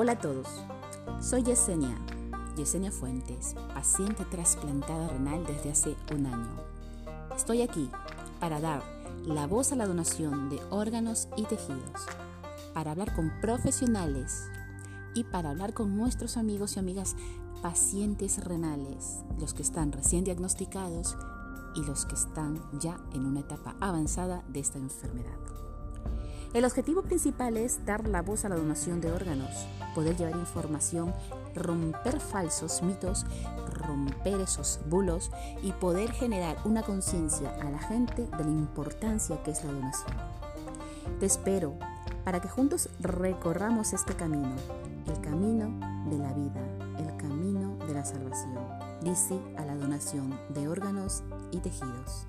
Hola a todos, soy Yesenia, Yesenia Fuentes, paciente trasplantada renal desde hace un año. Estoy aquí para dar la voz a la donación de órganos y tejidos, para hablar con profesionales y para hablar con nuestros amigos y amigas pacientes renales, los que están recién diagnosticados y los que están ya en una etapa avanzada de esta enfermedad. El objetivo principal es dar la voz a la donación de órganos, poder llevar información, romper falsos mitos, romper esos bulos y poder generar una conciencia a la gente de la importancia que es la donación. Te espero para que juntos recorramos este camino, el camino de la vida, el camino de la salvación. Dice a la donación de órganos y tejidos.